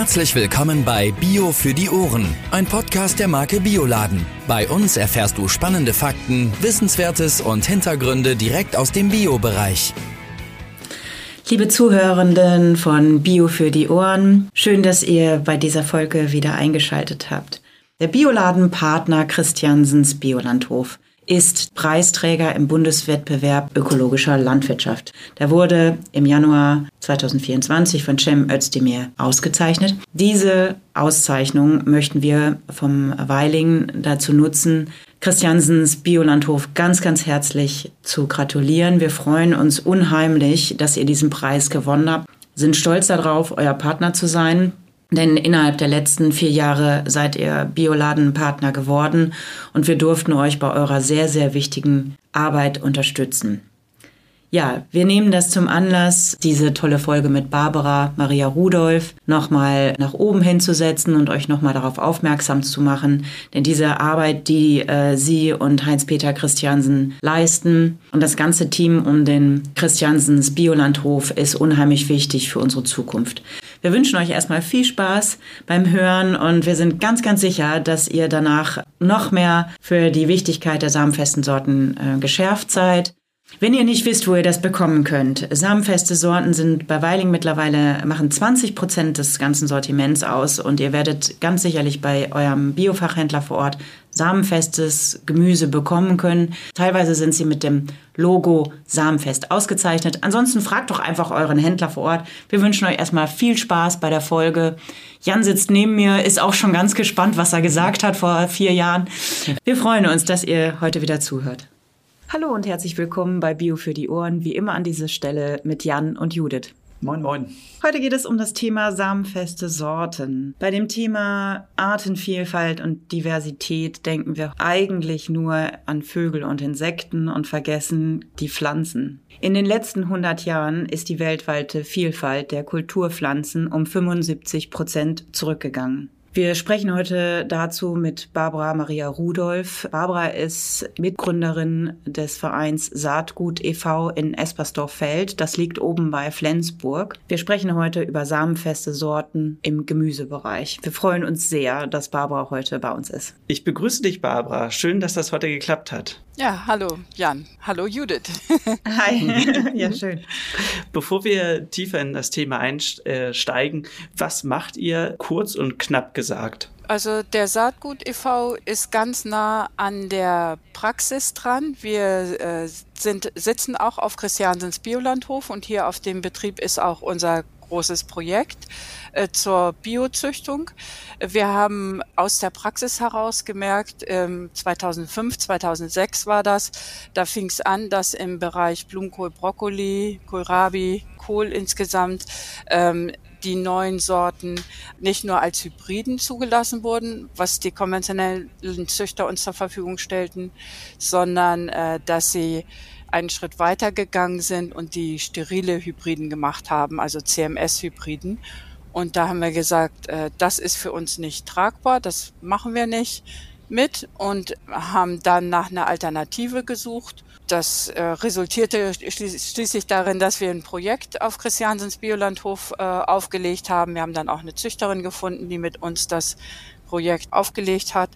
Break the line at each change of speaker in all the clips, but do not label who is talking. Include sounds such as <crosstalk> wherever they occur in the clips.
Herzlich willkommen bei Bio für die Ohren, ein Podcast der Marke Bioladen. Bei uns erfährst du spannende Fakten, Wissenswertes und Hintergründe direkt aus dem Bio-Bereich.
Liebe Zuhörenden von Bio für die Ohren, schön, dass ihr bei dieser Folge wieder eingeschaltet habt. Der Bioladenpartner Christiansens Biolandhof ist Preisträger im Bundeswettbewerb ökologischer Landwirtschaft. Der wurde im Januar 2024 von Cem Özdemir ausgezeichnet. Diese Auszeichnung möchten wir vom Weiling dazu nutzen, Christiansens Biolandhof ganz, ganz herzlich zu gratulieren. Wir freuen uns unheimlich, dass ihr diesen Preis gewonnen habt, sind stolz darauf, euer Partner zu sein denn innerhalb der letzten vier Jahre seid ihr Bioladenpartner geworden und wir durften euch bei eurer sehr, sehr wichtigen Arbeit unterstützen. Ja, wir nehmen das zum Anlass, diese tolle Folge mit Barbara Maria Rudolph nochmal nach oben hinzusetzen und euch nochmal darauf aufmerksam zu machen. Denn diese Arbeit, die äh, Sie und Heinz-Peter Christiansen leisten und das ganze Team um den Christiansens Biolandhof ist unheimlich wichtig für unsere Zukunft. Wir wünschen euch erstmal viel Spaß beim Hören und wir sind ganz, ganz sicher, dass ihr danach noch mehr für die Wichtigkeit der samenfesten Sorten äh, geschärft seid. Wenn ihr nicht wisst, wo ihr das bekommen könnt, samenfeste Sorten sind bei Weiling mittlerweile, machen 20 Prozent des ganzen Sortiments aus und ihr werdet ganz sicherlich bei eurem Biofachhändler vor Ort samenfestes Gemüse bekommen können. Teilweise sind sie mit dem Logo Samenfest ausgezeichnet. Ansonsten fragt doch einfach euren Händler vor Ort. Wir wünschen euch erstmal viel Spaß bei der Folge. Jan sitzt neben mir, ist auch schon ganz gespannt, was er gesagt hat vor vier Jahren. Wir freuen uns, dass ihr heute wieder zuhört. Hallo und herzlich willkommen bei Bio für die Ohren, wie immer an dieser Stelle mit Jan und Judith.
Moin, moin.
Heute geht es um das Thema samenfeste Sorten. Bei dem Thema Artenvielfalt und Diversität denken wir eigentlich nur an Vögel und Insekten und vergessen die Pflanzen. In den letzten 100 Jahren ist die weltweite Vielfalt der Kulturpflanzen um 75 Prozent zurückgegangen. Wir sprechen heute dazu mit Barbara Maria Rudolph. Barbara ist Mitgründerin des Vereins Saatgut e.V. in Espersdorf-Feld. Das liegt oben bei Flensburg. Wir sprechen heute über samenfeste Sorten im Gemüsebereich. Wir freuen uns sehr, dass Barbara heute bei uns ist.
Ich begrüße dich, Barbara. Schön, dass das heute geklappt hat.
Ja, hallo Jan. Hallo Judith. <laughs>
Hi. <laughs> ja, schön.
Bevor wir tiefer in das Thema einsteigen, was macht ihr kurz und knapp gesagt?
Also der Saatgut e.V. ist ganz nah an der Praxis dran. Wir äh, sind, sitzen auch auf Christiansens Biolandhof und hier auf dem Betrieb ist auch unser großes Projekt äh, zur Biozüchtung. Wir haben aus der Praxis heraus gemerkt, ähm, 2005, 2006 war das, da fing es an, dass im Bereich Blumenkohl, Brokkoli, Kohlrabi, Kohl insgesamt ähm, die neuen Sorten nicht nur als Hybriden zugelassen wurden, was die konventionellen Züchter uns zur Verfügung stellten, sondern äh, dass sie einen Schritt weiter gegangen sind und die sterile Hybriden gemacht haben, also CMS-Hybriden. Und da haben wir gesagt, äh, das ist für uns nicht tragbar, das machen wir nicht mit und haben dann nach einer Alternative gesucht. Das äh, resultierte schließ schließlich darin, dass wir ein Projekt auf Christiansens Biolandhof äh, aufgelegt haben. Wir haben dann auch eine Züchterin gefunden, die mit uns das Projekt aufgelegt hat.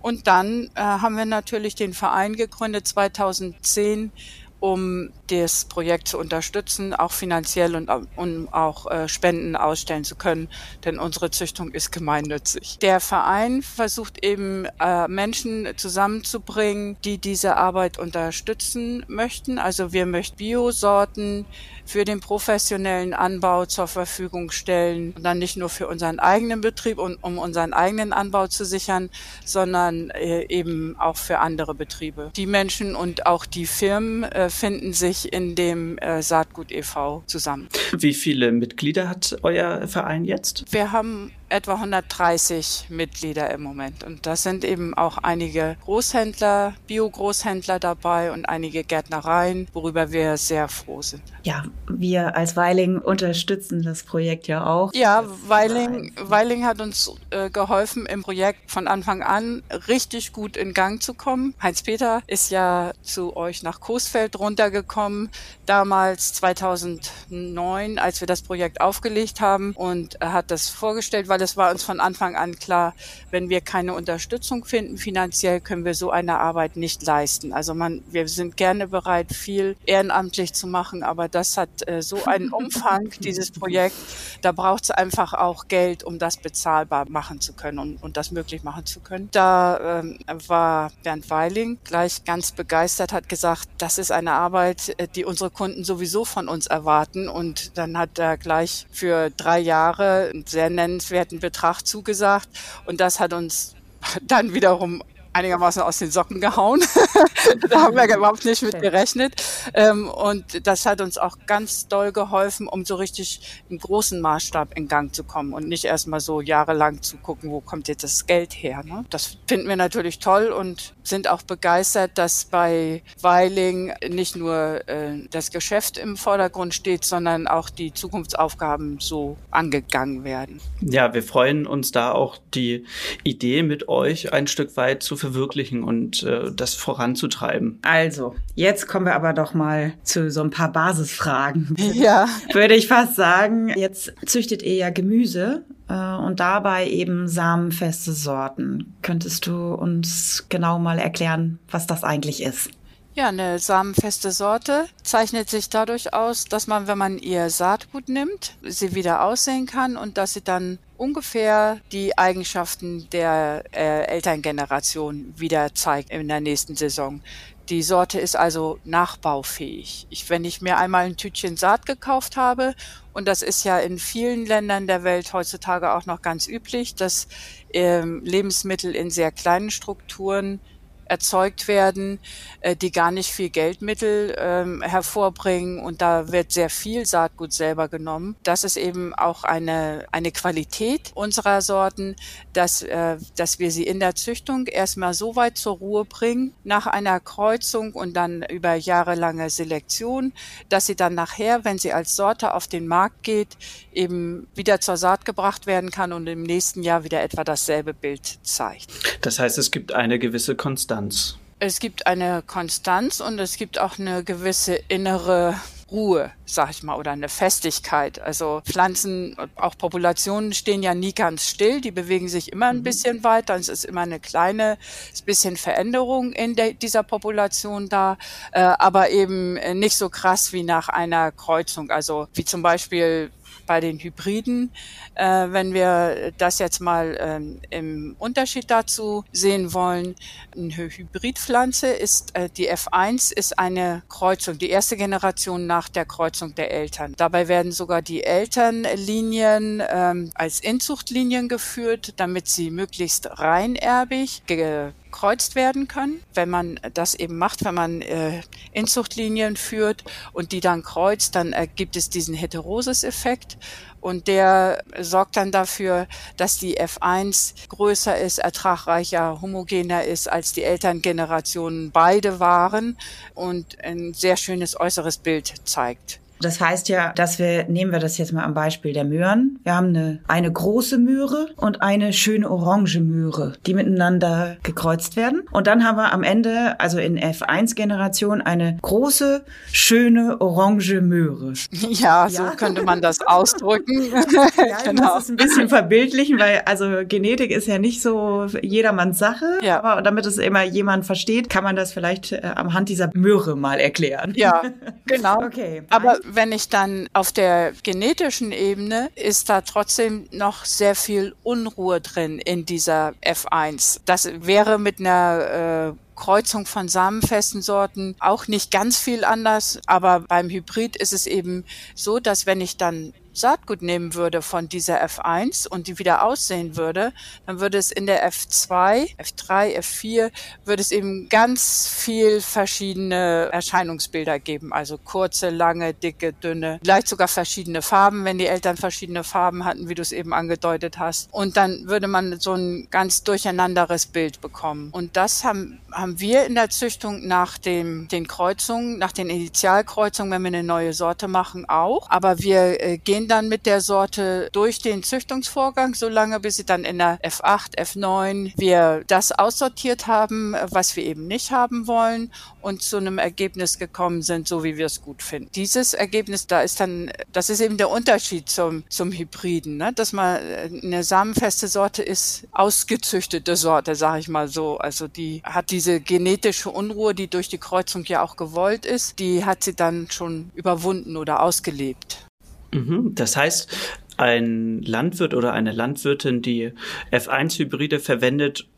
Und dann äh, haben wir natürlich den Verein gegründet 2010 um das Projekt zu unterstützen, auch finanziell und um auch äh, Spenden ausstellen zu können, denn unsere Züchtung ist gemeinnützig. Der Verein versucht eben äh, Menschen zusammenzubringen, die diese Arbeit unterstützen möchten. Also wir möchten Biosorten für den professionellen Anbau zur Verfügung stellen. Und dann nicht nur für unseren eigenen Betrieb und um unseren eigenen Anbau zu sichern, sondern äh, eben auch für andere Betriebe. Die Menschen und auch die Firmen äh, finden sich in dem äh, Saatgut e.V. zusammen.
Wie viele Mitglieder hat euer Verein jetzt?
Wir haben etwa 130 Mitglieder im Moment. Und das sind eben auch einige Großhändler, Bio-Großhändler dabei und einige Gärtnereien, worüber wir sehr froh sind.
Ja, wir als Weiling unterstützen das Projekt ja auch.
Ja, Weiling, Weiling hat uns äh, geholfen, im Projekt von Anfang an richtig gut in Gang zu kommen. Heinz-Peter ist ja zu euch nach Coesfeld runtergekommen, damals 2009, als wir das Projekt aufgelegt haben und er hat das vorgestellt, weil es war uns von Anfang an klar, wenn wir keine Unterstützung finden finanziell, können wir so eine Arbeit nicht leisten. Also man, wir sind gerne bereit, viel ehrenamtlich zu machen, aber das hat äh, so einen Umfang, <laughs> dieses Projekt, da braucht es einfach auch Geld, um das bezahlbar machen zu können und, und das möglich machen zu können. Da ähm, war Bernd Weiling gleich ganz begeistert, hat gesagt, das ist eine Arbeit, äh, die unsere Kunden sowieso von uns erwarten und dann hat er gleich für drei Jahre einen sehr nennenswerten Betrag zugesagt und das hat uns <laughs> dann wiederum einigermaßen aus den Socken gehauen. <laughs> da haben wir überhaupt nicht mit gerechnet. Ähm, und das hat uns auch ganz doll geholfen, um so richtig im großen Maßstab in Gang zu kommen und nicht erstmal so jahrelang zu gucken, wo kommt jetzt das Geld her. Ne? Das finden wir natürlich toll und sind auch begeistert, dass bei Weiling nicht nur äh, das Geschäft im Vordergrund steht, sondern auch die Zukunftsaufgaben so angegangen werden.
Ja, wir freuen uns da auch die Idee mit euch ein Stück weit zu verwirklichen und äh, das voranzutreiben.
Also, jetzt kommen wir aber doch mal zu so ein paar Basisfragen.
Ja. <laughs>
Würde ich fast sagen, jetzt züchtet ihr ja Gemüse und dabei eben samenfeste Sorten. Könntest du uns genau mal erklären, was das eigentlich ist?
Ja, eine samenfeste Sorte zeichnet sich dadurch aus, dass man, wenn man ihr Saatgut nimmt, sie wieder aussehen kann und dass sie dann ungefähr die Eigenschaften der äh, Elterngeneration wieder zeigt in der nächsten Saison. Die Sorte ist also nachbaufähig. Ich, wenn ich mir einmal ein Tütchen Saat gekauft habe, und das ist ja in vielen Ländern der Welt heutzutage auch noch ganz üblich, dass ähm, Lebensmittel in sehr kleinen Strukturen erzeugt werden, äh, die gar nicht viel Geldmittel ähm, hervorbringen und da wird sehr viel Saatgut selber genommen. Das ist eben auch eine, eine Qualität unserer Sorten, dass, äh, dass wir sie in der Züchtung erstmal so weit zur Ruhe bringen, nach einer Kreuzung und dann über jahrelange Selektion, dass sie dann nachher, wenn sie als Sorte auf den Markt geht, eben wieder zur Saat gebracht werden kann und im nächsten Jahr wieder etwa dasselbe Bild zeigt.
Das heißt, es gibt eine gewisse Konstanz.
Es gibt eine Konstanz und es gibt auch eine gewisse innere Ruhe, sag ich mal, oder eine Festigkeit. Also Pflanzen, auch Populationen stehen ja nie ganz still, die bewegen sich immer ein mhm. bisschen weiter. Es ist immer eine kleine bisschen Veränderung in der, dieser Population da, äh, aber eben nicht so krass wie nach einer Kreuzung. Also wie zum Beispiel bei den Hybriden, äh, wenn wir das jetzt mal ähm, im Unterschied dazu sehen wollen, eine Hybridpflanze ist, äh, die F1 ist eine Kreuzung, die erste Generation nach der Kreuzung der Eltern. Dabei werden sogar die Elternlinien ähm, als Inzuchtlinien geführt, damit sie möglichst reinerbig gekreuzt werden können. Wenn man das eben macht, wenn man äh, Inzuchtlinien führt und die dann kreuzt, dann ergibt es diesen Heterosis-Effekt und der sorgt dann dafür, dass die F1 größer ist, ertragreicher, homogener ist, als die Elterngenerationen beide waren und ein sehr schönes äußeres Bild zeigt.
Das heißt ja, dass wir, nehmen wir das jetzt mal am Beispiel der Möhren. Wir haben eine, eine große Möhre und eine schöne orange Möhre, die miteinander gekreuzt werden. Und dann haben wir am Ende, also in F1-Generation, eine große, schöne orange Möhre. <laughs>
Ja, so ja. könnte man das <laughs> ausdrücken.
ja, genau. <laughs> Das ist ein bisschen verbildlichen, weil also Genetik ist ja nicht so jedermanns Sache. Ja. Aber damit es immer jemand versteht, kann man das vielleicht äh, am Hand dieser Möhre mal erklären.
Ja, genau. okay. Aber wenn ich dann auf der genetischen Ebene ist da trotzdem noch sehr viel Unruhe drin in dieser F1. Das wäre mit einer äh, Kreuzung von samenfesten Sorten auch nicht ganz viel anders, aber beim Hybrid ist es eben so, dass wenn ich dann Saatgut nehmen würde von dieser F1 und die wieder aussehen würde, dann würde es in der F2, F3, F4, würde es eben ganz viel verschiedene Erscheinungsbilder geben. Also kurze, lange, dicke, dünne, vielleicht sogar verschiedene Farben, wenn die Eltern verschiedene Farben hatten, wie du es eben angedeutet hast. Und dann würde man so ein ganz durcheinanderes Bild bekommen. Und das haben, haben wir in der Züchtung nach dem, den Kreuzungen, nach den Initialkreuzungen, wenn wir eine neue Sorte machen, auch. Aber wir äh, gehen dann mit der Sorte durch den Züchtungsvorgang, solange bis sie dann in der F8, F9 wir das aussortiert haben, was wir eben nicht haben wollen und zu einem Ergebnis gekommen sind, so wie wir es gut finden. Dieses Ergebnis, da ist dann, das ist eben der Unterschied zum, zum Hybriden, ne? dass man äh, eine samenfeste Sorte ist, ausgezüchtete Sorte, sage ich mal so. Also die hat diese genetische Unruhe, die durch die Kreuzung ja auch gewollt ist, die hat sie dann schon überwunden oder ausgelebt.
Mhm. Das heißt, ein Landwirt oder eine Landwirtin, die F1-Hybride verwendet,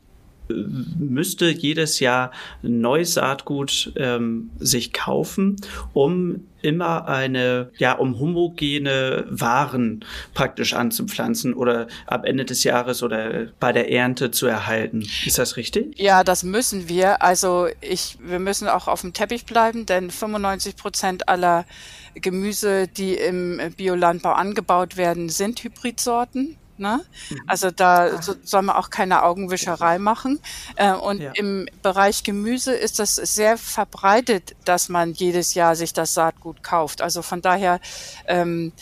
müsste jedes Jahr neues Saatgut ähm, sich kaufen, um immer eine, ja, um homogene Waren praktisch anzupflanzen oder ab Ende des Jahres oder bei der Ernte zu erhalten. Ist das richtig?
Ja, das müssen wir. Also ich, wir müssen auch auf dem Teppich bleiben, denn 95 Prozent aller Gemüse, die im Biolandbau angebaut werden, sind Hybridsorten. Ne? Mhm. Also da so, soll man auch keine Augenwischerei machen. Äh, und ja. im Bereich Gemüse ist das sehr verbreitet, dass man jedes Jahr sich das Saatgut kauft. Also von daher ähm,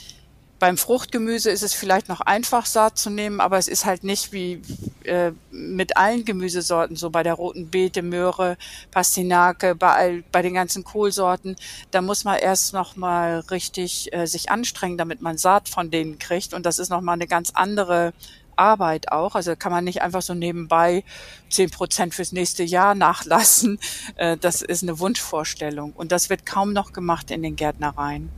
beim Fruchtgemüse ist es vielleicht noch einfach Saat zu nehmen, aber es ist halt nicht wie äh, mit allen Gemüsesorten so bei der roten Beete, Möhre, Pastinake, bei, all, bei den ganzen Kohlsorten. Da muss man erst noch mal richtig äh, sich anstrengen, damit man Saat von denen kriegt. Und das ist noch mal eine ganz andere Arbeit auch. Also kann man nicht einfach so nebenbei zehn Prozent fürs nächste Jahr nachlassen. Äh, das ist eine Wunschvorstellung. Und das wird kaum noch gemacht in den Gärtnereien.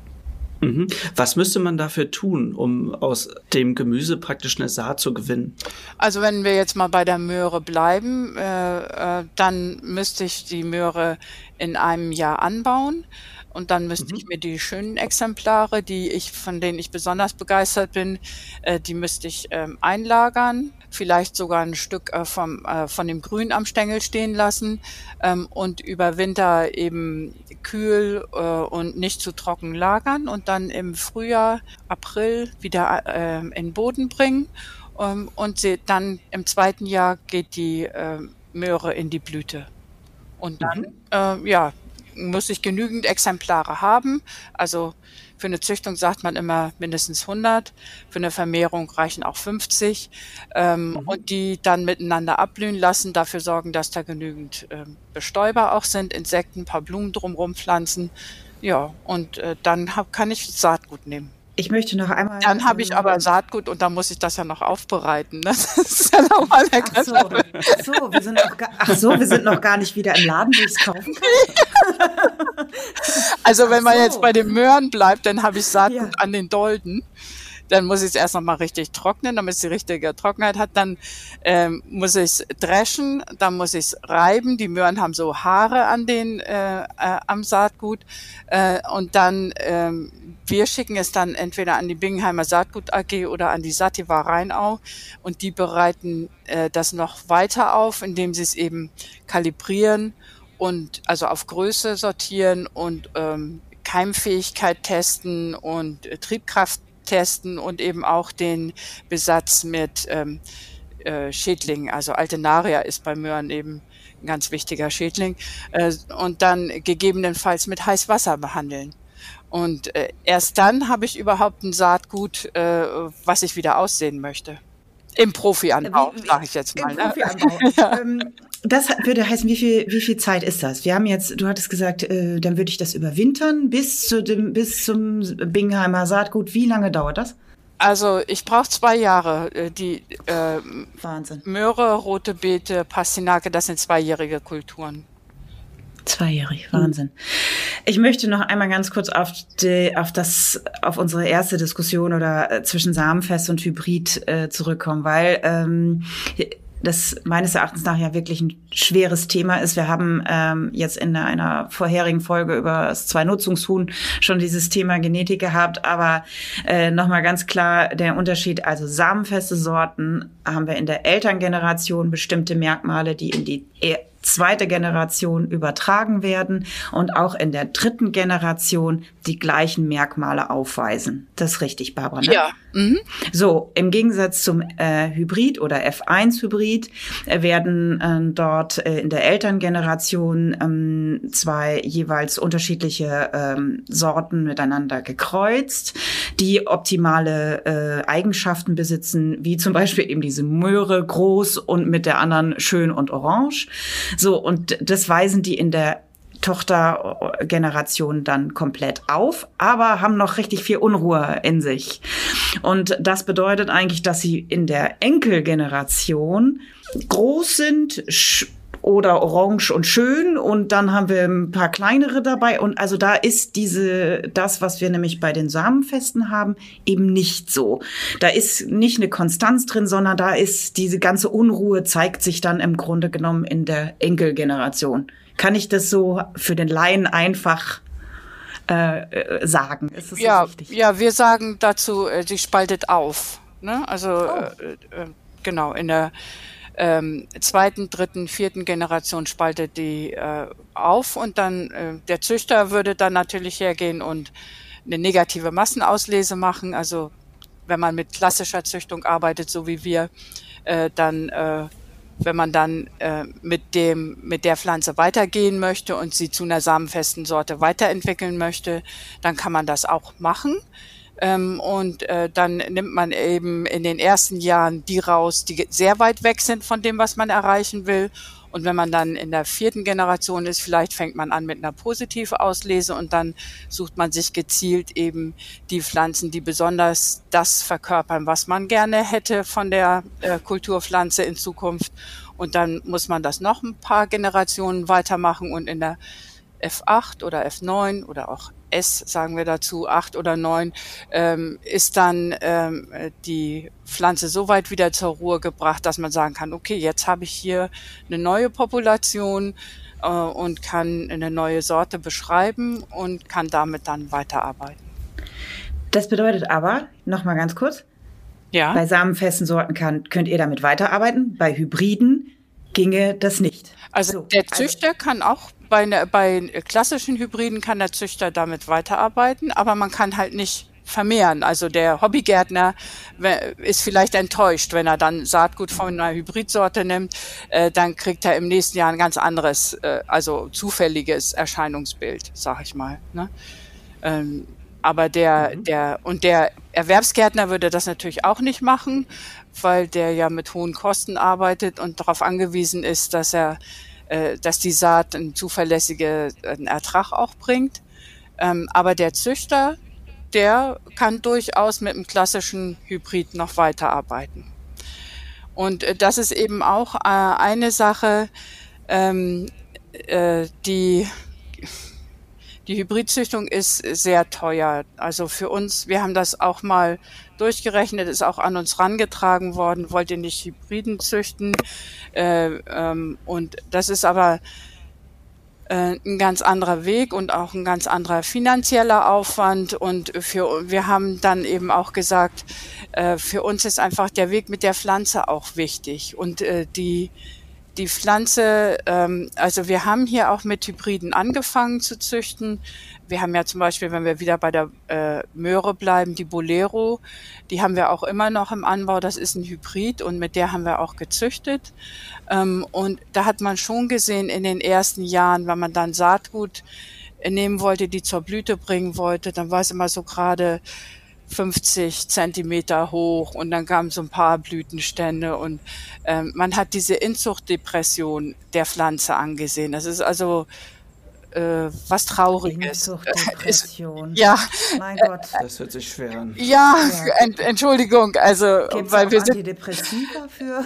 Mhm. Was müsste man dafür tun, um aus dem Gemüse praktisch eine Saat zu gewinnen?
Also wenn wir jetzt mal bei der Möhre bleiben, äh, äh, dann müsste ich die Möhre in einem Jahr anbauen. Und dann müsste mhm. ich mir die schönen Exemplare, die ich, von denen ich besonders begeistert bin, äh, die müsste ich ähm, einlagern, vielleicht sogar ein Stück äh, vom, äh, von dem Grün am Stängel stehen lassen ähm, und über Winter eben kühl äh, und nicht zu trocken lagern und dann im Frühjahr, April wieder äh, in den Boden bringen. Ähm, und sie, dann im zweiten Jahr geht die äh, Möhre in die Blüte. Und dann, mhm. äh, ja, muss ich genügend Exemplare haben. Also für eine Züchtung sagt man immer mindestens 100. Für eine Vermehrung reichen auch 50. Ähm, mhm. Und die dann miteinander abblühen lassen, dafür sorgen, dass da genügend ähm, Bestäuber auch sind, Insekten, ein paar Blumen drumherum pflanzen. Ja, und äh, dann hab, kann ich Saatgut nehmen.
Ich möchte noch einmal.
Dann habe ich aber Saatgut und dann muss ich das ja noch aufbereiten. Ne? <laughs> Das ist ja nochmal der
ach so, ach so, wir sind noch gar, ach so, wir sind noch gar nicht wieder im Laden, wo ich es kaufen kann. <laughs>
also wenn man jetzt bei den Möhren bleibt, dann habe ich Saatgut ja. an den Dolden dann muss ich es erst noch mal richtig trocknen, damit es die richtige Trockenheit hat. Dann ähm, muss ich es dreschen, dann muss ich es reiben. Die Möhren haben so Haare an den äh, äh, am Saatgut äh, und dann ähm, wir schicken es dann entweder an die Bingenheimer Saatgut AG oder an die Sativa Rheinau und die bereiten äh, das noch weiter auf, indem sie es eben kalibrieren und also auf Größe sortieren und ähm, Keimfähigkeit testen und äh, Triebkraft testen und eben auch den Besatz mit ähm, äh, Schädlingen. Also Altenaria ist bei Möhren eben ein ganz wichtiger Schädling. Äh, und dann gegebenenfalls mit Heißwasser behandeln. Und äh, erst dann habe ich überhaupt ein Saatgut, äh, was ich wieder aussehen möchte. Im Profianbau, sage ich jetzt mal. Im ne? Profianbau. <laughs>
ja. ähm, das würde heißen, wie viel, wie viel Zeit ist das? Wir haben jetzt, du hattest gesagt, äh, dann würde ich das überwintern bis zu dem, bis zum Bingheimer Saatgut. Wie lange dauert das?
Also ich brauche zwei Jahre. Äh, die äh,
Wahnsinn.
Möhre, rote Beete, Pastinake, das sind zweijährige Kulturen.
Zweijährig, Wahnsinn. Ich möchte noch einmal ganz kurz auf, die, auf das, auf unsere erste Diskussion oder äh, zwischen Samenfest und Hybrid äh, zurückkommen, weil ähm, das meines Erachtens nach ja wirklich ein schweres Thema ist. Wir haben ähm, jetzt in einer vorherigen Folge über das Zwei-Nutzungshuhn schon dieses Thema Genetik gehabt, aber äh, nochmal ganz klar der Unterschied, also samenfeste Sorten haben wir in der Elterngeneration bestimmte Merkmale, die in die zweite Generation übertragen werden und auch in der dritten Generation die gleichen Merkmale aufweisen. Das ist richtig, Barbara. Ne?
Ja. Mhm.
So, im Gegensatz zum äh, Hybrid oder F1-Hybrid äh, werden äh, dort äh, in der Elterngeneration ähm, zwei jeweils unterschiedliche ähm, Sorten miteinander gekreuzt, die optimale äh, Eigenschaften besitzen, wie zum Beispiel eben diese Möhre groß und mit der anderen schön und orange. So, und das weisen die in der Tochtergeneration dann komplett auf, aber haben noch richtig viel Unruhe in sich. Und das bedeutet eigentlich, dass sie in der Enkelgeneration groß sind, oder orange und schön und dann haben wir ein paar kleinere dabei und also da ist diese das was wir nämlich bei den Samenfesten haben eben nicht so. Da ist nicht eine Konstanz drin, sondern da ist diese ganze Unruhe zeigt sich dann im Grunde genommen in der Enkelgeneration. Kann ich das so für den Laien einfach äh, äh sagen?
Ja, so ja, wir sagen dazu, äh, sie spaltet auf. Ne? Also oh. äh, äh, genau in der ähm, zweiten, dritten, vierten Generation spaltet die äh, auf und dann äh, der Züchter würde dann natürlich hergehen und eine negative Massenauslese machen. Also wenn man mit klassischer Züchtung arbeitet, so wie wir, äh, dann äh, wenn man dann äh, mit dem mit der Pflanze weitergehen möchte und sie zu einer samenfesten Sorte weiterentwickeln möchte, dann kann man das auch machen. Ähm, und äh, dann nimmt man eben in den ersten Jahren die raus, die sehr weit weg sind von dem, was man erreichen will. Und wenn man dann in der vierten Generation ist, vielleicht fängt man an mit einer Positivauslese und dann sucht man sich gezielt eben die Pflanzen, die besonders das verkörpern, was man gerne hätte von der äh, Kulturpflanze in Zukunft. Und dann muss man das noch ein paar Generationen weitermachen und in der F8 oder F9 oder auch S, sagen wir dazu, acht oder neun, ähm, ist dann ähm, die Pflanze so weit wieder zur Ruhe gebracht, dass man sagen kann, okay, jetzt habe ich hier eine neue Population äh, und kann eine neue Sorte beschreiben und kann damit dann weiterarbeiten.
Das bedeutet aber, nochmal ganz kurz, ja. bei samenfesten Sorten kann, könnt ihr damit weiterarbeiten, bei Hybriden ginge das nicht.
Also so, der also Züchter also, kann auch bei, ne, bei klassischen Hybriden kann der Züchter damit weiterarbeiten, aber man kann halt nicht vermehren. Also der Hobbygärtner ist vielleicht enttäuscht, wenn er dann Saatgut von einer Hybridsorte nimmt, äh, dann kriegt er im nächsten Jahr ein ganz anderes, äh, also zufälliges Erscheinungsbild, sag ich mal. Ne? Ähm, aber der, mhm. der, und der Erwerbsgärtner würde das natürlich auch nicht machen, weil der ja mit hohen Kosten arbeitet und darauf angewiesen ist, dass er äh, dass die Saat einen zuverlässigen Ertrag auch bringt. Ähm, aber der Züchter, der kann durchaus mit einem klassischen Hybrid noch weiterarbeiten. Und äh, das ist eben auch äh, eine Sache, ähm, äh, die die Hybridzüchtung ist sehr teuer. Also für uns, wir haben das auch mal durchgerechnet, ist auch an uns rangetragen worden, wollt ihr nicht Hybriden züchten. Äh, ähm, und das ist aber äh, ein ganz anderer Weg und auch ein ganz anderer finanzieller Aufwand. Und für, wir haben dann eben auch gesagt, äh, für uns ist einfach der Weg mit der Pflanze auch wichtig. Und äh, die, die Pflanze, ähm, also wir haben hier auch mit Hybriden angefangen zu züchten. Wir haben ja zum Beispiel, wenn wir wieder bei der äh, Möhre bleiben, die Bolero, die haben wir auch immer noch im Anbau. Das ist ein Hybrid und mit der haben wir auch gezüchtet. Ähm, und da hat man schon gesehen in den ersten Jahren, wenn man dann Saatgut nehmen wollte, die zur Blüte bringen wollte, dann war es immer so gerade 50 Zentimeter hoch und dann kamen so ein paar Blütenstände und ähm, man hat diese Inzuchtdepression der Pflanze angesehen. Das ist also äh, was Trauriges.
Depression. <laughs>
ja.
Mein Gott. Das hört sich schwer an.
Ja, ja. Ent, Entschuldigung, also
Gibt's
weil wir
sind Antidepressiva für.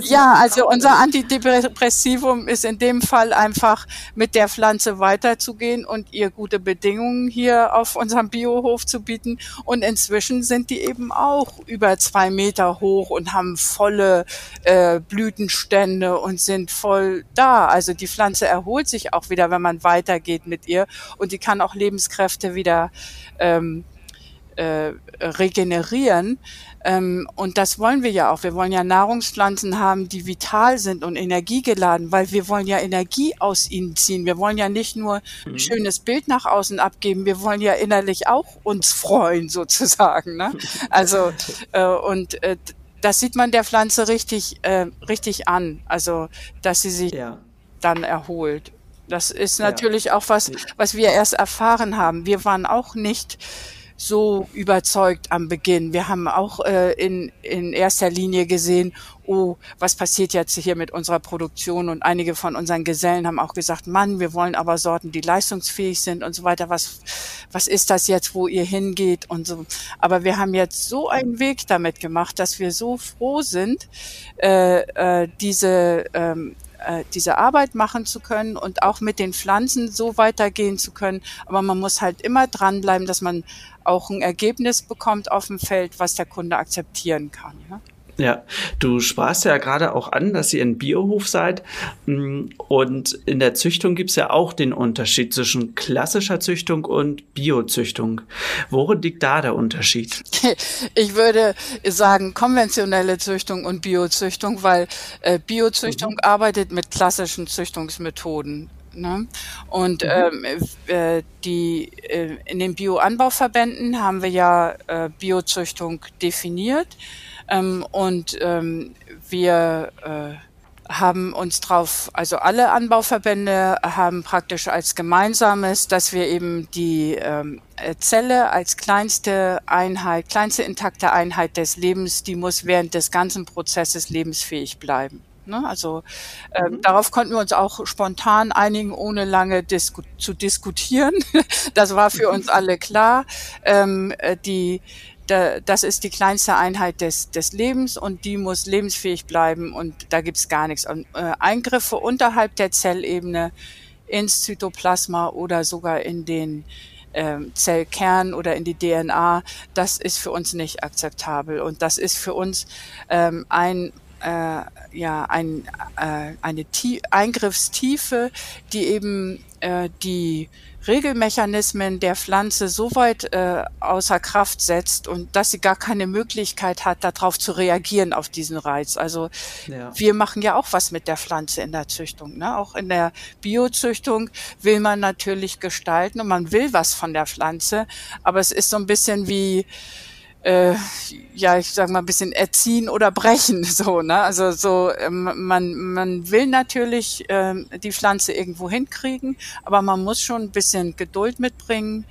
<laughs>
ja, also unser Antidepressivum ist in dem Fall einfach mit der Pflanze weiterzugehen und ihr gute Bedingungen hier auf unserem Biohof zu bieten. Und inzwischen sind die eben auch über zwei Meter hoch und haben volle äh, Blütenstände und sind voll da. Also die Pflanze erholt sich auch wieder, wenn man weitergeht mit ihr und die kann auch Lebenskräfte wieder ähm, äh, regenerieren. Ähm, und das wollen wir ja auch. Wir wollen ja Nahrungspflanzen haben, die vital sind und energiegeladen, weil wir wollen ja Energie aus ihnen ziehen. Wir wollen ja nicht nur ein mhm. schönes Bild nach außen abgeben, wir wollen ja innerlich auch uns freuen <laughs> sozusagen. Ne? Also äh, und äh, das sieht man der Pflanze richtig, äh, richtig an. Also dass sie sich ja. dann erholt. Das ist natürlich ja. auch was, was wir erst erfahren haben. Wir waren auch nicht so überzeugt am Beginn. Wir haben auch äh, in, in erster Linie gesehen, oh, was passiert jetzt hier mit unserer Produktion? Und einige von unseren Gesellen haben auch gesagt, Mann, wir wollen aber Sorten, die leistungsfähig sind und so weiter. Was, was ist das jetzt, wo ihr hingeht und so? Aber wir haben jetzt so einen Weg damit gemacht, dass wir so froh sind, äh, äh, diese ähm, äh, diese Arbeit machen zu können und auch mit den Pflanzen so weitergehen zu können. Aber man muss halt immer dranbleiben, dass man auch ein Ergebnis bekommt auf dem Feld, was der Kunde akzeptieren kann. Ne?
Ja, du sprachst ja gerade auch an, dass ihr ein Biohof seid. Mm, und in der Züchtung gibt es ja auch den Unterschied zwischen klassischer Züchtung und Biozüchtung. Worin liegt da der Unterschied? <laughs>
Ich würde sagen konventionelle Züchtung und Biozüchtung, weil äh, Biozüchtung mhm. arbeitet mit klassischen Züchtungsmethoden. Ne? Und mhm. ähm, äh, die äh, in den Bioanbauverbänden haben wir ja äh, Biozüchtung definiert. Ähm, und ähm, wir äh, haben uns drauf, also alle Anbauverbände haben praktisch als gemeinsames, dass wir eben die ähm, Zelle als kleinste Einheit, kleinste intakte Einheit des Lebens, die muss während des ganzen Prozesses lebensfähig bleiben. Ne? Also ähm, mhm. darauf konnten wir uns auch spontan einigen, ohne lange disku zu diskutieren. <laughs> das war für uns alle klar. Ähm, äh, die da, das ist die kleinste Einheit des, des Lebens und die muss lebensfähig bleiben und da gibt's gar nichts. Und, äh, Eingriffe unterhalb der Zellebene ins Zytoplasma oder sogar in den ähm, Zellkern oder in die DNA, das ist für uns nicht akzeptabel und das ist für uns ähm, ein äh, ja ein, äh, eine Tie Eingriffstiefe, die eben äh, die Regelmechanismen der Pflanze so weit äh, außer Kraft setzt und dass sie gar keine Möglichkeit hat, darauf zu reagieren auf diesen Reiz. Also ja. wir machen ja auch was mit der Pflanze in der Züchtung. Ne? Auch in der Biozüchtung will man natürlich gestalten und man will was von der Pflanze, aber es ist so ein bisschen wie äh, ja, ich sag mal ein bisschen erziehen oder brechen, <laughs> so, ne? Also so, ähm, man, man will natürlich ähm, die Pflanze irgendwo hinkriegen, aber man muss schon ein bisschen Geduld mitbringen,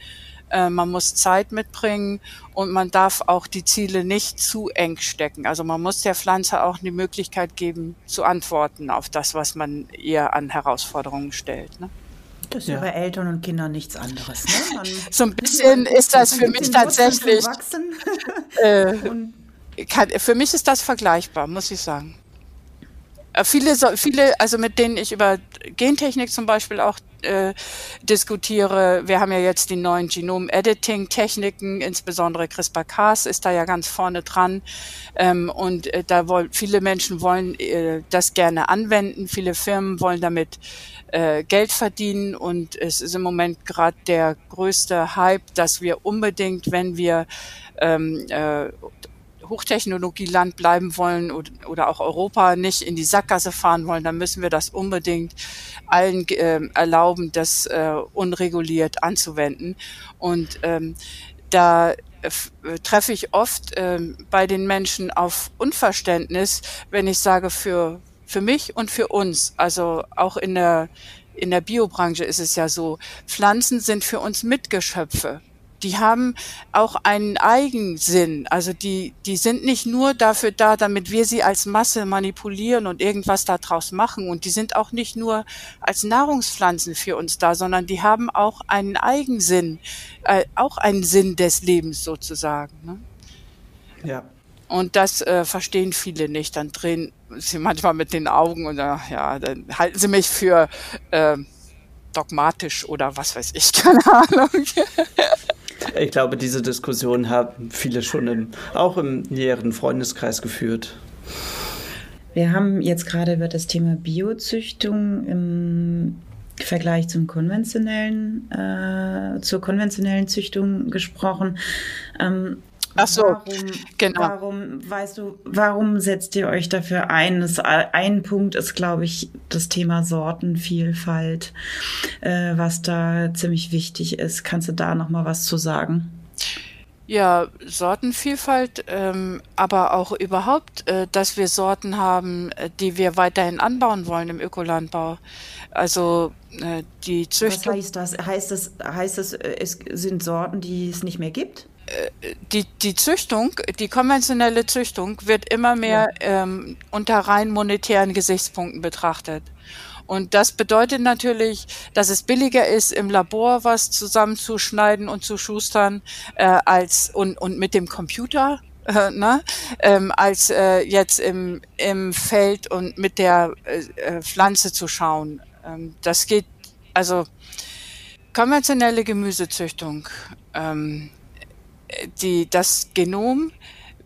äh, man muss Zeit mitbringen und man darf auch die Ziele nicht zu eng stecken. Also man muss der Pflanze auch die Möglichkeit geben, zu antworten auf das, was man ihr an Herausforderungen stellt. Ne?
Das ist ja. bei Eltern und Kindern nichts anderes. Ne? <laughs>
So ein bisschen ist das für mich tatsächlich. <laughs> Äh, <laughs> kann, für mich ist das vergleichbar, muss ich sagen. Äh, viele, viele, also mit denen ich über Gentechnik zum Beispiel auch äh, diskutiere. Wir haben ja jetzt die neuen Genom-Editing-Techniken, insbesondere CRISPR-Cas ist da ja ganz vorne dran. Ähm, und äh, da wollen viele Menschen wollen äh, das gerne anwenden. Viele Firmen wollen damit äh, Geld verdienen und es ist im Moment gerade der größte Hype, dass wir unbedingt, wenn wir ähm, äh, Hochtechnologieland bleiben wollen oder, oder auch Europa nicht in die Sackgasse fahren wollen, dann müssen wir das unbedingt allen äh, erlauben, das äh, unreguliert anzuwenden. Und ähm, da äh, treffe ich oft ähm, bei den Menschen auf Unverständnis, wenn ich sage, für, für mich und für uns, also auch in der, in der Biobranche ist es ja so, Pflanzen sind für uns Mitgeschöpfe. die haben auch einen Eigensinn. Also die, die sind nicht nur dafür da, damit wir sie als Masse manipulieren und irgendwas daraus machen. Und die sind auch nicht nur als Nahrungspflanzen für uns da, sondern die haben auch einen Eigensinn, äh, auch einen Sinn des Lebens sozusagen. Ne?
Ja.
Und das äh, verstehen viele nicht. Dann drehen sie manchmal mit den Augen und äh, ja, dann halten sie mich für äh, dogmatisch oder was weiß ich, <laughs> keine Ahnung.
Ich glaube, diese Diskussion haben viele schon im, auch im näheren Freundeskreis geführt.
Wir haben jetzt gerade über das Thema Biozüchtung im Vergleich zum konventionellen, äh, zur konventionellen Züchtung gesprochen. Ähm,
Ach so,
warum,
genau.
Warum, weißt du, warum setzt ihr euch dafür ein? Das, ein Punkt ist, glaube ich, das Thema Sortenvielfalt, äh, was da ziemlich wichtig ist. Kannst du da noch mal was zu sagen?
Ja, Sortenvielfalt, ähm, aber auch überhaupt, äh, dass wir Sorten haben, äh, die wir weiterhin anbauen wollen im Ökolandbau. Also äh, die Züchtung.
Was heißt das? Heißt das, heißt das, äh, es sind Sorten, die es nicht mehr gibt?
Die, die Züchtung, die konventionelle Züchtung wird immer mehr ja. ähm, unter rein monetären Gesichtspunkten betrachtet. Und das bedeutet natürlich, dass es billiger ist, im Labor was zusammenzuschneiden und zu schustern, äh, als und, und mit dem Computer, <laughs> äh, ne? ähm, als äh, jetzt im, im Feld und mit der äh, äh Pflanze zu schauen. Ähm, das geht, also konventionelle Gemüsezüchtung ähm, die, das Genom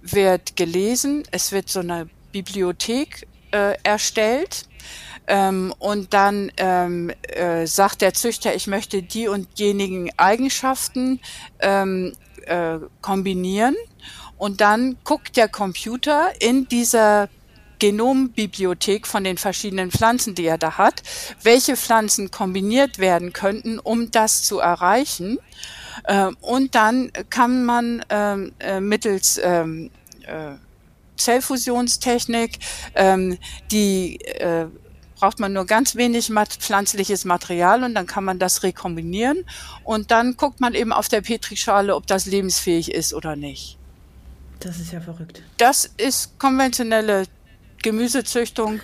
wird gelesen, es wird so eine Bibliothek äh, erstellt. Ähm, und dann ähm, äh, sagt der Züchter, ich möchte die und jenigen Eigenschaften ähm, äh, kombinieren. Und dann guckt der Computer in dieser Genombibliothek von den verschiedenen Pflanzen, die er da hat, welche Pflanzen kombiniert werden könnten, um das zu erreichen. Ähm, und dann kann man ähm, äh, mittels ähm, äh, Zellfusionstechnik, die äh, braucht man nur ganz wenig pflanzliches Material und dann kann man das rekombinieren und dann guckt man eben auf der Petrischale, ob das lebensfähig ist oder nicht.
Das ist ja verrückt.
Das ist konventionelle Gemüsezüchtung.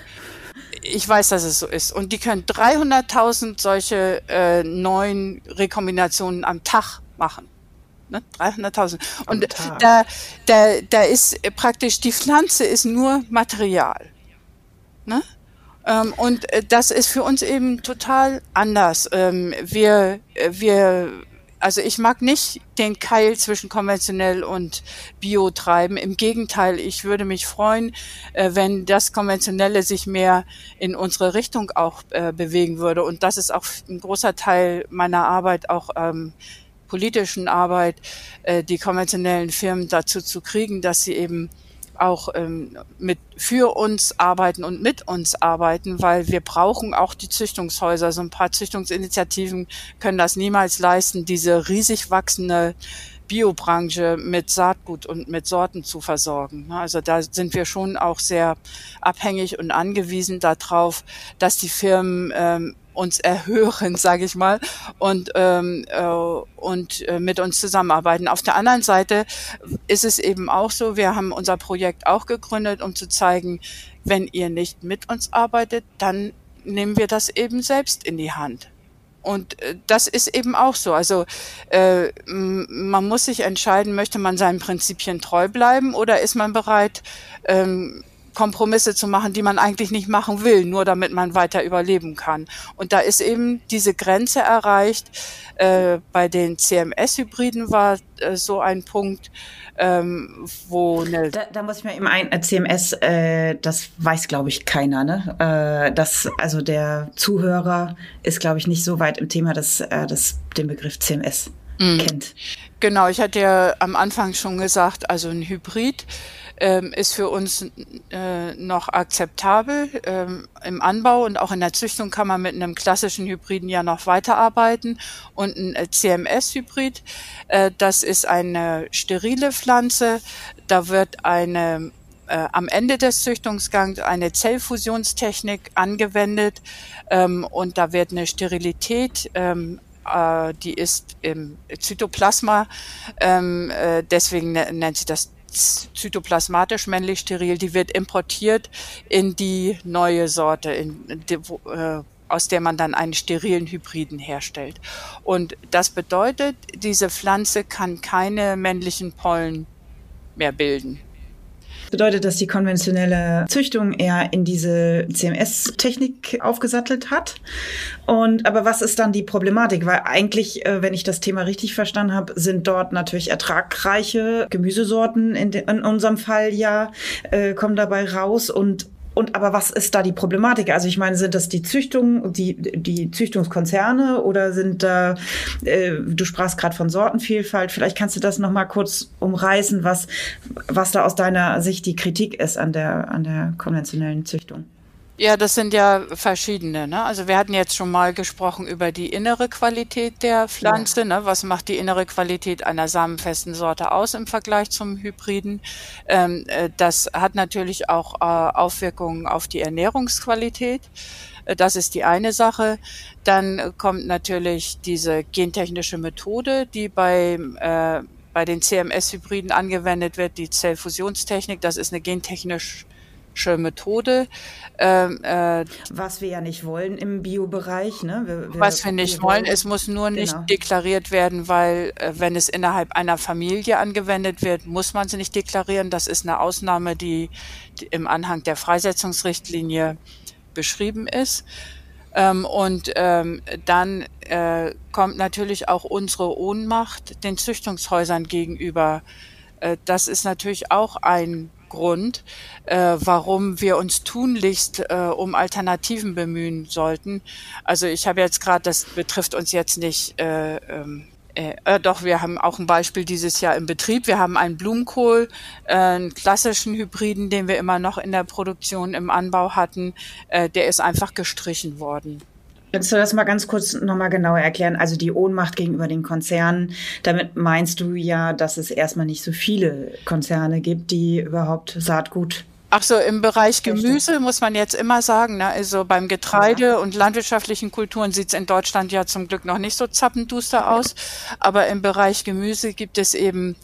Ich weiß, dass es so ist. Und die können 300.000 solche äh, neuen Rekombinationen am Tag machen. Ne? 300.000. Und da, da, da ist praktisch, die Pflanze ist nur Material. Ne? Ähm, und äh, das ist für uns eben total anders. Ähm, wir, äh, wir also ich mag nicht den Keil zwischen konventionell und Bio treiben. Im Gegenteil, ich würde mich freuen, äh, wenn das Konventionelle sich mehr in unsere Richtung auch äh, bewegen würde. Und das ist auch ein großer Teil meiner Arbeit, auch ähm, politischen Arbeit, äh, die konventionellen Firmen dazu zu kriegen, dass sie eben auch ähm, mit für uns arbeiten und mit uns arbeiten, weil wir brauchen auch die Züchtungshäuser. So ein paar Züchtungsinitiativen können das niemals leisten, diese riesig wachsende Biobranche mit Saatgut und mit Sorten zu versorgen. Also da sind wir schon auch sehr abhängig und angewiesen darauf, dass die Firmen ähm, uns erhören, sage ich mal, und, ähm, äh, und äh, mit uns zusammenarbeiten. Auf der anderen Seite ist es eben auch so, wir haben unser Projekt auch gegründet, um zu zeigen, wenn ihr nicht mit uns arbeitet, dann nehmen wir das eben selbst in die Hand. Und äh, das ist eben auch so. Also äh, man muss sich entscheiden, möchte man seinen Prinzipien treu bleiben oder ist man bereit, ähm, Kompromisse zu machen, die man eigentlich nicht machen will, nur damit man weiter überleben kann. Und da ist eben diese Grenze erreicht. Äh, bei den CMS-Hybriden war äh, so ein Punkt, ähm, wo eine
da, da muss ich mal eben ein äh, CMS, äh, das weiß glaube ich keiner, ne? Äh, das also der Zuhörer ist glaube ich nicht so weit im Thema, dass das den Begriff CMS mm. kennt.
Genau, ich hatte ja am Anfang schon gesagt, also ein Hybrid ähm, ist für uns äh, noch akzeptabel. Ähm, Im Anbau und auch in der Züchtung kann man mit einem klassischen Hybriden ja noch weiterarbeiten. Und ein äh, CMS-Hybrid, äh, das ist eine sterile Pflanze. Da wird eine äh, am Ende des Züchtungsgangs eine Zellfusionstechnik angewendet ähm, und da wird eine Sterilität ähm, äh, die ist im Zytoplasma, ähm, äh, deswegen ne, nennt sie das zytoplasmatisch männlich steril, die wird importiert in die neue Sorte, in, die, äh, aus der man dann einen sterilen Hybriden herstellt. Und das bedeutet, diese Pflanze kann keine männlichen Pollen mehr bilden.
Bedeutet, dass die konventionelle Züchtung eher in diese CMS-Technik aufgesattelt hat. Und aber was ist dann die Problematik? Weil eigentlich, äh, wenn ich das Thema richtig verstanden habe, sind dort natürlich ertragreiche Gemüsesorten in, in unserem Fall ja äh, kommen dabei raus und und aber was ist da die Problematik? Also ich meine, sind das die Züchtung, die, die Züchtungskonzerne oder sind da, äh, du sprachst gerade von Sortenvielfalt, vielleicht kannst du das nochmal kurz umreißen, was, was da aus deiner Sicht die Kritik ist an der, an der konventionellen Züchtung.
Ja, das sind ja verschiedene. Ne? Also wir hatten jetzt schon mal gesprochen über die innere Qualität der Pflanze. Ja. Ne? Was macht die innere Qualität einer samenfesten Sorte aus im Vergleich zum Hybriden? Ähm, äh, das hat natürlich auch äh, Auswirkungen auf die Ernährungsqualität. Äh, das ist die eine Sache. Dann kommt natürlich diese gentechnische Methode, die bei, äh, bei den CMS-Hybriden angewendet wird, die Zellfusionstechnik. Das ist eine gentechnisch Methode.
Ähm, äh, was wir ja nicht wollen im Biobereich. Ne?
Wir, wir, was wir nicht wir wollen, es muss nur genau. nicht deklariert werden, weil äh, wenn es innerhalb einer Familie angewendet wird, muss man sie nicht deklarieren. Das ist eine Ausnahme, die, die im Anhang der Freisetzungsrichtlinie beschrieben ist. Ähm, und ähm, dann äh, kommt natürlich auch unsere Ohnmacht den Züchtungshäusern gegenüber. Äh, das ist natürlich auch ein Grund, äh, warum wir uns tunlichst äh, um Alternativen bemühen sollten. Also ich habe jetzt gerade, das betrifft uns jetzt nicht, äh, ähm, äh, äh, doch, wir haben auch ein Beispiel dieses Jahr im Betrieb. Wir haben einen Blumenkohl, äh, einen klassischen Hybriden, den wir immer noch in der Produktion im Anbau hatten. Äh, der ist einfach gestrichen worden.
Kannst du das mal ganz kurz nochmal genauer erklären? Also die Ohnmacht gegenüber den Konzernen, damit meinst du ja, dass es erstmal nicht so viele Konzerne gibt, die überhaupt Saatgut
Ach so, im Bereich Gemüse muss man jetzt immer sagen, ne, also beim Getreide ja. und landwirtschaftlichen Kulturen sieht es in Deutschland ja zum Glück noch nicht so zappenduster aus, aber im Bereich Gemüse gibt es eben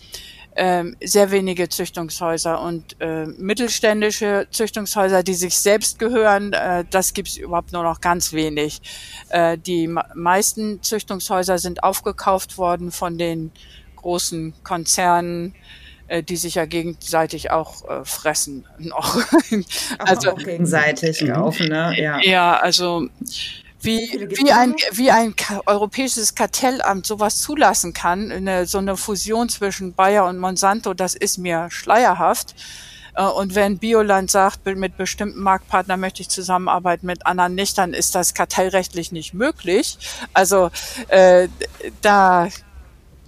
ähm, sehr wenige Züchtungshäuser und äh, mittelständische Züchtungshäuser, die sich selbst gehören, äh, das gibt's überhaupt nur noch ganz wenig. Äh, die meisten Züchtungshäuser sind aufgekauft worden von den großen Konzernen, äh, die sich ja gegenseitig auch äh, fressen noch. <laughs>
also auch gegenseitig kaufen, ne?
Ja. ja, also wie, wie, ein, wie ein europäisches Kartellamt sowas zulassen kann, eine, so eine Fusion zwischen Bayer und Monsanto, das ist mir schleierhaft. Äh, und wenn Bioland sagt, mit bestimmten Marktpartnern möchte ich zusammenarbeiten, mit anderen nicht, dann ist das kartellrechtlich nicht möglich. Also äh, da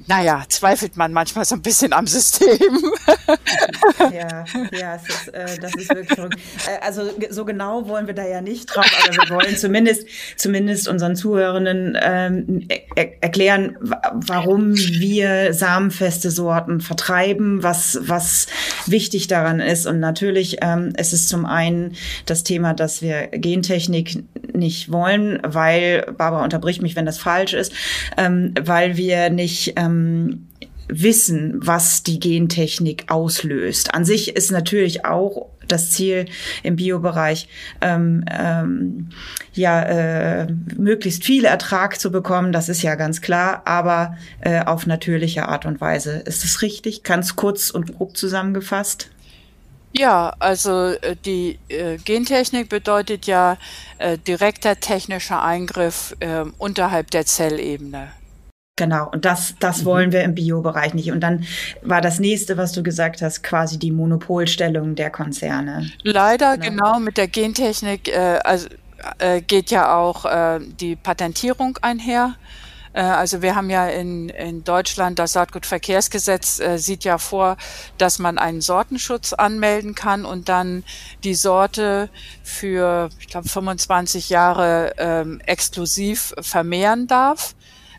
naja, zweifelt man manchmal so ein bisschen am System. <laughs>
ja, ja, es ist, äh, das ist wirklich verrückt. Äh, also so genau wollen wir da ja nicht drauf, aber wir wollen <laughs> zumindest, zumindest unseren Zuhörenden ähm, er erklären, warum wir samenfeste Sorten vertreiben, was, was wichtig daran ist. Und natürlich ähm, es ist zum einen das Thema, dass wir Gentechnik nicht wollen, weil, Barbara unterbricht mich, wenn das falsch ist, ähm, weil wir nicht ähm, wissen, was die Gentechnik auslöst. An sich ist natürlich auch das Ziel im Biobereich, ähm, ähm, ja, äh, möglichst viel Ertrag zu bekommen, das ist ja ganz klar, aber äh, auf natürliche Art und Weise. Ist das richtig? Ganz kurz und grob zusammengefasst?
Ja, also äh, die äh, Gentechnik bedeutet ja äh, direkter technischer Eingriff äh, unterhalb der Zellebene.
Genau, und das, das mhm. wollen wir im Biobereich nicht. Und dann war das nächste, was du gesagt hast, quasi die Monopolstellung der Konzerne.
Leider, genau, genau mit der Gentechnik also, geht ja auch die Patentierung einher. Äh, also wir haben ja in, in Deutschland das Saatgutverkehrsgesetz äh, sieht ja vor, dass man einen Sortenschutz anmelden kann und dann die Sorte für, ich glaube, 25 Jahre ähm, exklusiv vermehren darf.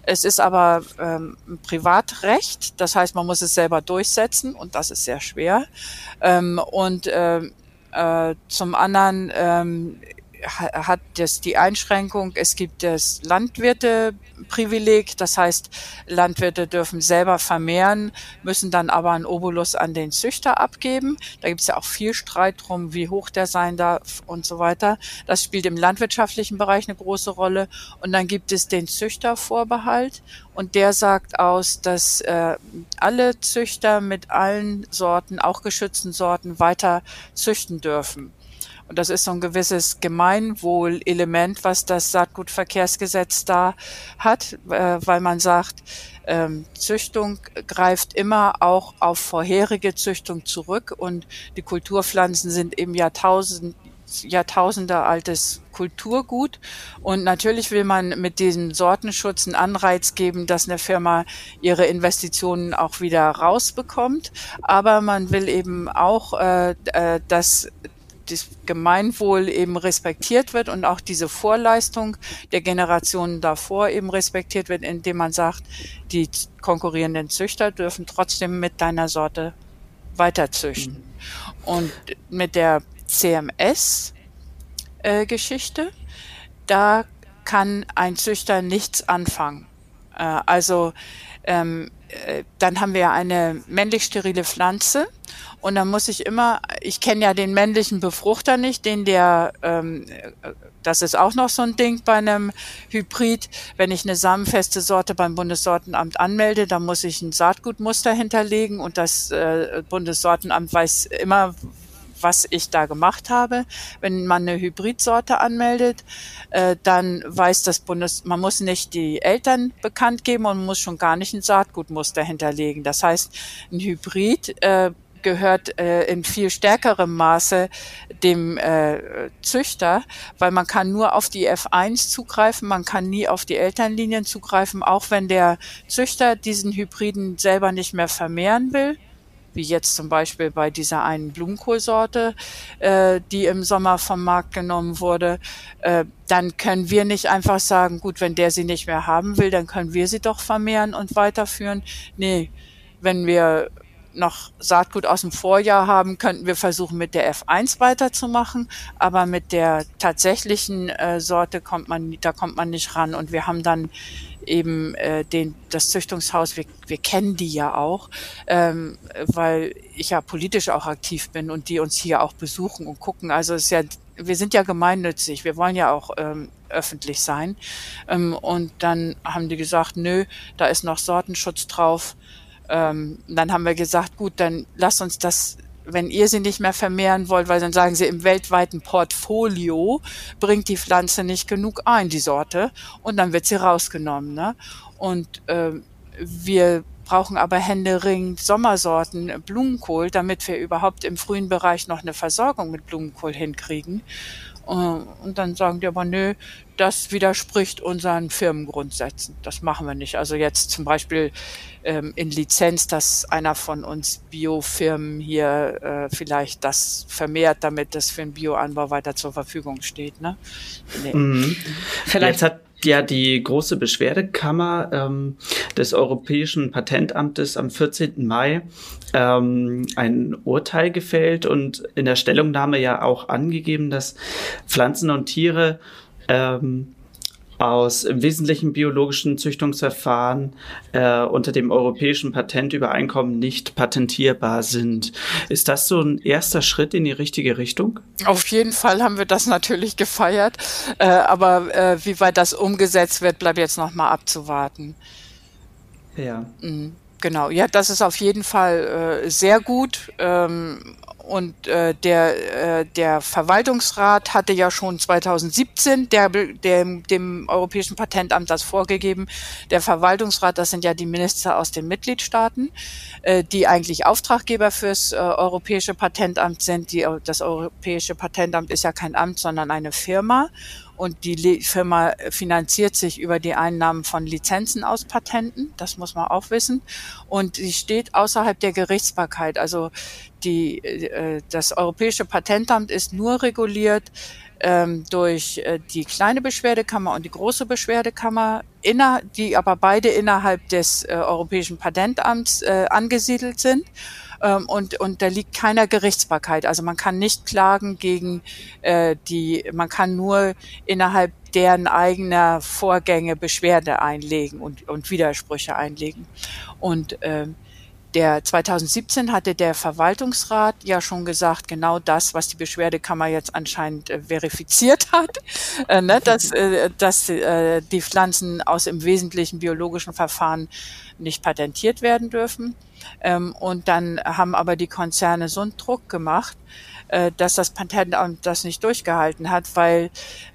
Es ist aber ähm, Privatrecht, das heißt, man muss es selber durchsetzen und das ist sehr schwer. Ähm, und ähm, äh, zum anderen ähm, hat das die Einschränkung, es gibt das Landwirteprivileg, das heißt, Landwirte dürfen selber vermehren, müssen dann aber einen Obolus an den Züchter abgeben. Da gibt es ja auch viel Streit drum, wie hoch der sein darf und so weiter. Das spielt im landwirtschaftlichen Bereich eine große Rolle. Und dann gibt es den Züchtervorbehalt und der sagt aus, dass äh, alle Züchter mit allen Sorten, auch geschützten Sorten, weiter züchten dürfen. Und das ist so ein gewisses Gemeinwohlelement, was das Saatgutverkehrsgesetz da hat, äh, weil man sagt, ähm, Züchtung greift immer auch auf vorherige Züchtung zurück und die Kulturpflanzen sind eben Jahrtausend, Jahrtausende altes Kulturgut. Und natürlich will man mit diesem Sortenschutz einen Anreiz geben, dass eine Firma ihre Investitionen auch wieder rausbekommt. Aber man will eben auch, äh, äh dass das Gemeinwohl eben respektiert wird und auch diese Vorleistung der Generationen davor eben respektiert wird, indem man sagt, die konkurrierenden Züchter dürfen trotzdem mit deiner Sorte weiter züchten. Mhm. Und mit der CMS-Geschichte, äh, da kann ein Züchter nichts anfangen. Äh, also ähm, äh, dann haben wir eine männlich sterile Pflanze und dann muss ich immer, ich kenne ja den männlichen Befruchter nicht, den der, ähm, das ist auch noch so ein Ding bei einem Hybrid. Wenn ich eine samenfeste Sorte beim Bundessortenamt anmelde, dann muss ich ein Saatgutmuster hinterlegen und das äh, Bundessortenamt weiß immer, was ich da gemacht habe. Wenn man eine Hybridsorte anmeldet, äh, dann weiß das Bundes, man muss nicht die Eltern bekannt geben und muss schon gar nicht ein Saatgutmuster hinterlegen. Das heißt, ein Hybrid äh, gehört äh, in viel stärkerem Maße dem äh, Züchter, weil man kann nur auf die F1 zugreifen, man kann nie auf die Elternlinien zugreifen, auch wenn der Züchter diesen Hybriden selber nicht mehr vermehren will wie jetzt zum Beispiel bei dieser einen Blumenkohlsorte, äh, die im Sommer vom Markt genommen wurde, äh, dann können wir nicht einfach sagen, gut, wenn der sie nicht mehr haben will, dann können wir sie doch vermehren und weiterführen. Nee, wenn wir noch Saatgut aus dem Vorjahr haben, könnten wir versuchen, mit der F1 weiterzumachen. Aber mit der tatsächlichen äh, Sorte kommt man, da kommt man nicht ran. Und wir haben dann eben äh, den, das Züchtungshaus, wir, wir kennen die ja auch, ähm, weil ich ja politisch auch aktiv bin und die uns hier auch besuchen und gucken. Also es ist ja, wir sind ja gemeinnützig, wir wollen ja auch ähm, öffentlich sein. Ähm, und dann haben die gesagt, nö, da ist noch Sortenschutz drauf ähm, dann haben wir gesagt, gut, dann lasst uns das wenn ihr sie nicht mehr vermehren wollt, weil dann sagen sie, im weltweiten Portfolio bringt die Pflanze nicht genug ein, die Sorte, und dann wird sie rausgenommen. Ne? Und äh, wir brauchen aber händeringend Sommersorten Blumenkohl, damit wir überhaupt im frühen Bereich noch eine Versorgung mit Blumenkohl hinkriegen. Und dann sagen die aber, nö, das widerspricht unseren Firmengrundsätzen. Das machen wir nicht. Also jetzt zum Beispiel ähm, in Lizenz, dass einer von uns Biofirmen hier äh, vielleicht das vermehrt, damit das für den Bioanbau weiter zur Verfügung steht. Ne?
Nee. Mhm. Vielleicht hat ja die große Beschwerdekammer ähm, des Europäischen Patentamtes am 14. Mai ähm, ein Urteil gefällt und in der Stellungnahme ja auch angegeben, dass Pflanzen und Tiere ähm, aus im Wesentlichen biologischen Züchtungsverfahren äh, unter dem europäischen Patentübereinkommen nicht patentierbar sind. Ist das so ein erster Schritt in die richtige Richtung?
Auf jeden Fall haben wir das natürlich gefeiert, äh, aber äh, wie weit das umgesetzt wird, bleibt jetzt noch mal abzuwarten.
Ja.
Mhm. Genau, ja, das ist auf jeden Fall äh, sehr gut. Ähm, und äh, der, äh, der Verwaltungsrat hatte ja schon 2017 der, der, dem Europäischen Patentamt das vorgegeben. Der Verwaltungsrat, das sind ja die Minister aus den Mitgliedstaaten, äh, die eigentlich Auftraggeber fürs äh, Europäische Patentamt sind. Die, das Europäische Patentamt ist ja kein Amt, sondern eine Firma und die Firma finanziert sich über die Einnahmen von Lizenzen aus Patenten. Das muss man auch wissen. Und sie steht außerhalb der Gerichtsbarkeit. Also die, äh, das Europäische Patentamt ist nur reguliert ähm, durch äh, die kleine Beschwerdekammer und die große Beschwerdekammer, inner, die aber beide innerhalb des äh, Europäischen Patentamts äh, angesiedelt sind. Ähm, und, und da liegt keiner Gerichtsbarkeit. Also man kann nicht klagen gegen äh, die, man kann nur innerhalb deren eigener Vorgänge Beschwerde einlegen und, und Widersprüche einlegen. Und ähm, der 2017 hatte der Verwaltungsrat ja schon gesagt, genau das, was die Beschwerdekammer jetzt anscheinend äh, verifiziert hat, <laughs> äh, ne, dass, äh, dass äh, die Pflanzen aus im Wesentlichen biologischen Verfahren nicht patentiert werden dürfen. Ähm, und dann haben aber die Konzerne so einen Druck gemacht, äh, dass das Patentamt das nicht durchgehalten hat, weil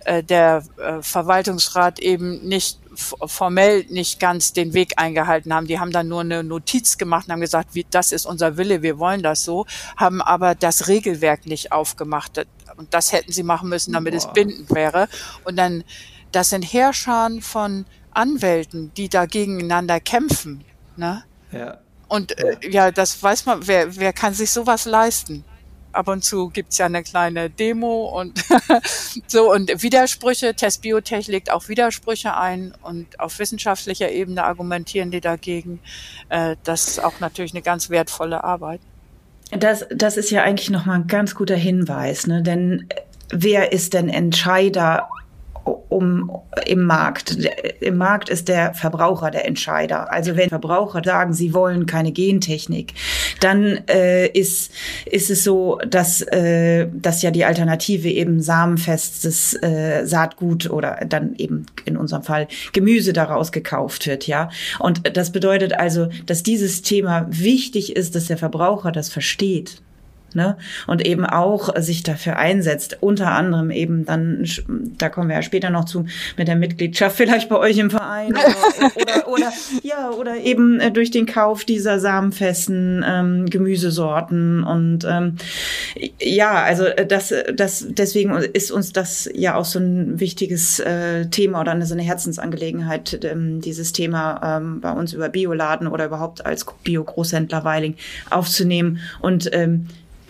äh, der äh, Verwaltungsrat eben nicht formell nicht ganz den Weg eingehalten haben. Die haben dann nur eine Notiz gemacht und haben gesagt, wie, das ist unser Wille, wir wollen das so, haben aber das Regelwerk nicht aufgemacht. Und das hätten sie machen müssen, damit Boah. es bindend wäre. Und dann, das sind Herrschern von Anwälten, die da gegeneinander kämpfen. Ne? Ja. Und äh, ja, das weiß man, wer, wer kann sich sowas leisten? Ab und zu gibt's ja eine kleine Demo und <laughs> so und Widersprüche. Test Biotech legt auch Widersprüche ein und auf wissenschaftlicher Ebene argumentieren die dagegen. Äh, das ist auch natürlich eine ganz wertvolle Arbeit.
Das, das ist ja eigentlich nochmal ein ganz guter Hinweis, ne? denn wer ist denn Entscheider um im Markt. Im Markt ist der Verbraucher der Entscheider. Also wenn Verbraucher sagen, sie wollen keine Gentechnik, dann äh, ist ist es so, dass äh, dass ja die Alternative eben samenfestes äh, Saatgut oder dann eben in unserem Fall Gemüse daraus gekauft wird, ja. Und das bedeutet also, dass dieses Thema wichtig ist, dass der Verbraucher das versteht ne? und eben auch sich dafür einsetzt, unter anderem eben dann, da kommen wir ja später noch zu, mit der Mitgliedschaft vielleicht bei euch im Verein oder, <laughs> oder, oder ja, oder eben äh, durch den Kauf dieser samenfesten ähm, Gemüsesorten und ähm, ja, also äh, das, das, deswegen ist uns das ja auch so ein wichtiges äh, Thema oder so eine Herzensangelegenheit, ähm, dieses Thema ähm, bei uns über Bioladen oder überhaupt als Bio-Großhändler Weiling aufzunehmen und ähm,